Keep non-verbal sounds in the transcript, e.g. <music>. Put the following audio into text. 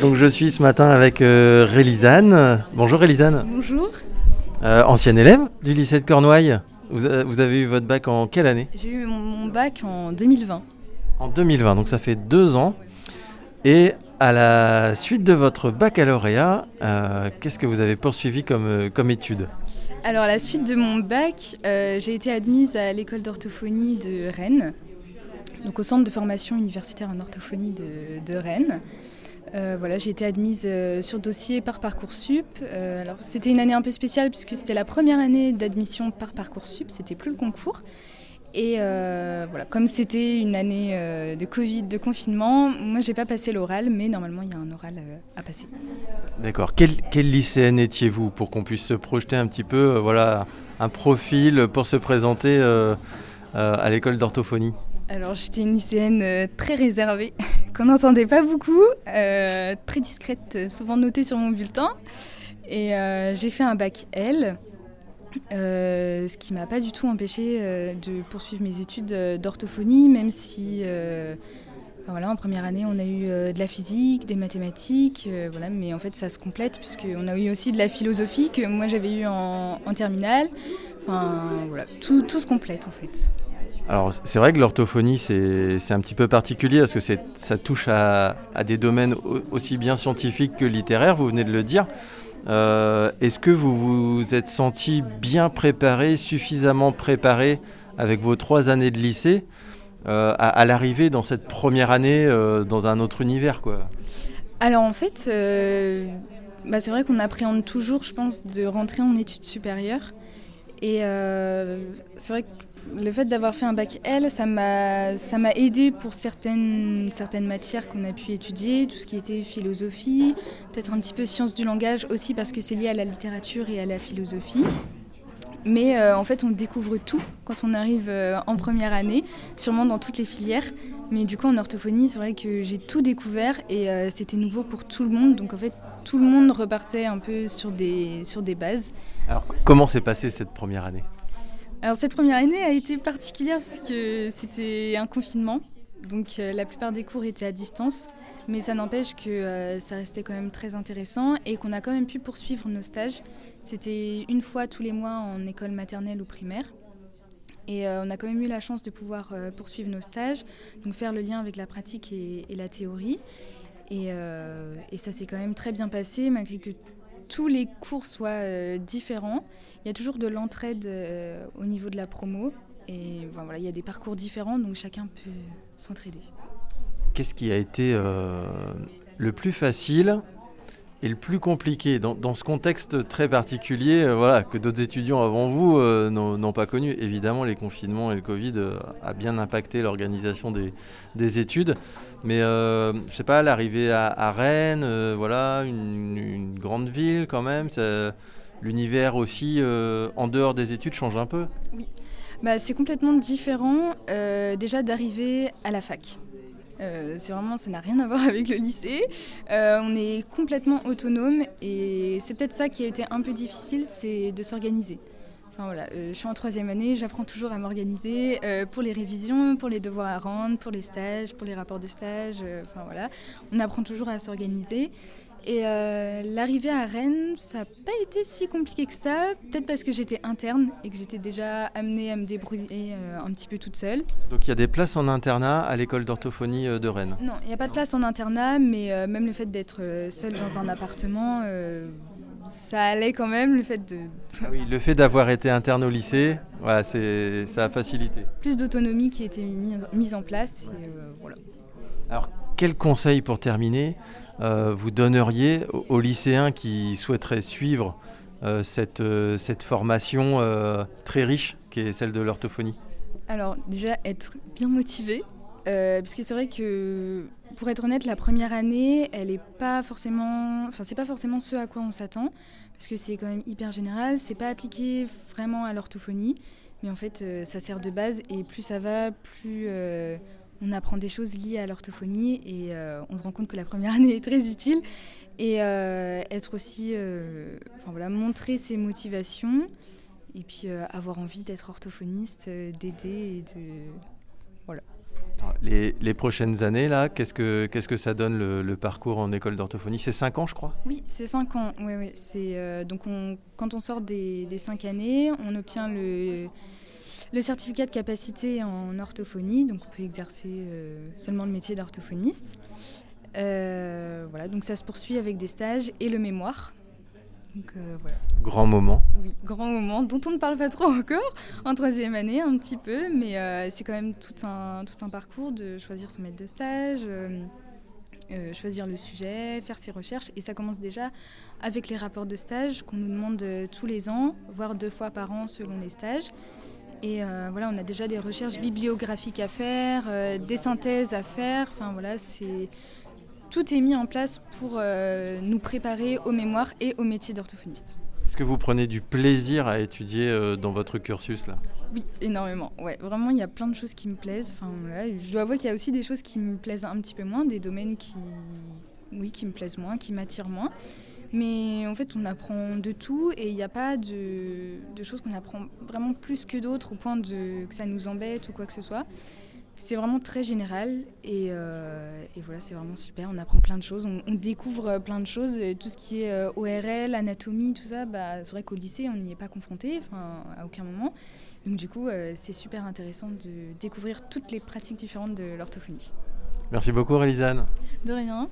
Donc je suis ce matin avec euh, Rélisane. Bonjour Rélisane. Bonjour. Euh, ancienne élève du lycée de Cornouailles. Vous, a- vous avez eu votre bac en quelle année? J'ai eu mon, mon bac en 2020. En 2020, donc ça fait deux ans. Et à la suite de votre baccalauréat, euh, qu'est-ce que vous avez poursuivi comme, euh, comme étude? Alors, à la suite de mon bac, euh, j'ai été admise à l'école d'orthophonie de Rennes, donc au centre de formation universitaire en orthophonie de, de Rennes. Euh, voilà, j'ai été admise euh, sur dossier par Parcoursup. Euh, alors, c'était une année un peu spéciale puisque c'était la première année d'admission par Parcoursup, c'était plus le concours. Et voilà, comme c'était une année de Covid, de confinement, moi j'ai pas passé l'oral, mais normalement il y a un oral à passer. D'accord. Quel, quelle lycéenne étiez-vous pour qu'on puisse se projeter un petit peu, voilà, un profil pour se présenter à l'école d'orthophonie? Alors j'étais une lycéenne très réservée, <laughs> qu'on n'entendait pas beaucoup, euh, très discrète, euh, souvent notée sur mon bulletin. Et euh, j'ai fait un bac L, ce qui m'a pas du tout empêché de poursuivre mes études d'orthophonie, même si voilà, en première année on a eu de la physique, des mathématiques, voilà, mais en fait ça se complète puisqu'on a eu aussi de la philosophie que moi j'avais eu en, terminale. Enfin voilà, tout se complète en fait. Alors c'est vrai que l'orthophonie c'est un petit peu particulier parce que ça touche à, des domaines au- aussi bien scientifiques que littéraires, vous venez de le dire. Euh, Est-ce que vous vous êtes senti bien préparé, suffisamment préparé avec vos trois années de lycée euh, à, l'arrivée dans cette première année euh, dans un autre univers quoi? Alors en fait, bah, c'est vrai qu'on appréhende toujours, je pense, de rentrer en études supérieures. Et euh, c'est vrai que le fait d'avoir fait un bac L, ça m'a aidé pour certaines, certaines matières qu'on a pu étudier, tout ce qui était philosophie, peut-être un petit peu sciences du langage aussi parce que c'est lié à la littérature et à la philosophie. Mais euh, en fait, on découvre tout quand on arrive euh, en première année, sûrement dans toutes les filières. Mais du coup, en orthophonie, c'est vrai que j'ai tout découvert et euh, c'était nouveau pour tout le monde. Donc en fait, tout le monde repartait un peu sur des, sur des bases. Alors comment s'est passée cette première année? Alors cette première année a été particulière parce que c'était un confinement. Donc la plupart des cours étaient à distance. Mais ça n'empêche que euh, ça restait quand même très intéressant et qu'on a quand même pu poursuivre nos stages. C'était une fois tous les mois en école maternelle ou primaire. Et euh, on a quand même eu la chance de pouvoir euh, poursuivre nos stages, donc faire le lien avec la pratique et, la théorie. Et, ça s'est quand même très bien passé, malgré que tous les cours soient différents. Il y a toujours de l'entraide au niveau de la promo. Et voilà, il y a des parcours différents, donc chacun peut s'entraider. Qu'est-ce qui a été euh, le plus facile et le plus compliqué dans, ce contexte très particulier euh, voilà, que d'autres étudiants avant vous euh, n'ont pas connu Évidemment, les confinements et le Covid euh, a bien impacté l'organisation des, des études. Mais je sais pas, l'arrivée à, Rennes, voilà, une, grande ville quand même, l'univers aussi en dehors des études change un peu. Bah, c'est complètement différent déjà d'arriver à la fac. Euh, c'est vraiment, ça n'a rien à voir <laughs> avec le lycée. Euh, on est complètement autonome et c'est peut-être ça qui a été un peu difficile, c'est de s'organiser. Enfin voilà, euh, je suis en troisième année, j'apprends toujours à m'organiser pour les révisions, pour les devoirs à rendre, pour les stages, pour les rapports de stage. Enfin voilà, on apprend toujours à s'organiser. Et euh, l'arrivée à Rennes, ça n'a pas été si compliqué que ça, peut-être parce que j'étais interne et que j'étais déjà amenée à me débrouiller euh, un petit peu toute seule. Donc il y a des places en internat à l'école d'orthophonie euh, de Rennes. Non, il n'y a pas de place en internat, mais euh, même le fait d'être seule dans un appartement, ça allait quand même, le fait de Ah oui, le fait d'avoir été interne au lycée, voilà, ça a facilité. plus d'autonomie qui était mise, mise en place. et, voilà. Alors, quel conseil pour terminer? Vous donneriez aux, lycéens qui souhaiteraient suivre euh, cette, euh, cette formation euh, très riche qui est celle de l'orthophonie? Alors déjà être bien motivé, euh, parce que c'est vrai que pour être honnête, la première année, elle est pas forcément, enfin c'est pas forcément ce à quoi on s'attend, parce que c'est quand même hyper général, c'est pas appliqué vraiment à l'orthophonie, mais en fait euh, ça sert de base et plus ça va, plus euh, on apprend des choses liées à l'orthophonie et euh, on se rend compte que la première <laughs> année est très utile et euh, être aussi, euh, enfin voilà, montrer ses motivations et puis avoir envie d'être orthophoniste, d'aider et de Les, les, prochaines années, là, qu'est-ce que, qu'est-ce que ça donne le, parcours en école d'orthophonie? C'est 5 ans, je crois? Oui, c'est 5 ans. Oui, oui. C'est, donc on, quand on sort des, des 5 années, on obtient le, le certificat de capacité en orthophonie, donc on peut exercer seulement le métier d'orthophoniste. voilà, donc ça se poursuit avec des stages et le mémoire. Euh, grand moment. Oui, grand moment dont on ne parle pas trop encore en troisième année, un petit peu, mais euh, c'est quand même tout un, tout un parcours de choisir son maître de stage, euh, choisir le sujet, faire ses recherches. Et ça commence déjà avec les rapports de stage qu'on nous demande tous les ans, voire deux fois par an selon les stages. Et voilà, on a déjà des recherches bibliographiques à faire, des synthèses à faire. Enfin voilà, c'est tout est mis en place pour euh, nous préparer aux mémoires et au métier d'orthophoniste. Est-ce que vous prenez du plaisir à étudier euh, dans votre cursus là? Oui, énormément. Ouais, vraiment, il y a plein de choses qui me plaisent. Enfin, je dois avouer qu'il y a aussi des choses qui me plaisent un petit peu moins, des domaines qui, oui, qui me plaisent moins, qui m'attirent moins. Mais en fait, on apprend de tout et il n'y a pas de, de choses qu'on apprend vraiment plus que d'autres au point de, que ça nous embête ou quoi que ce soit. C'est vraiment très général euh, et, voilà, c'est vraiment super. On apprend plein de choses, on, découvre plein de choses. tout ce qui est euh, ORL, anatomie, tout ça, bah, c'est vrai qu'au lycée, on n'y est pas confronté, à aucun moment. Donc du coup, euh, c'est super intéressant de découvrir toutes les pratiques différentes de l'orthophonie. Merci beaucoup, Rélisane. De rien.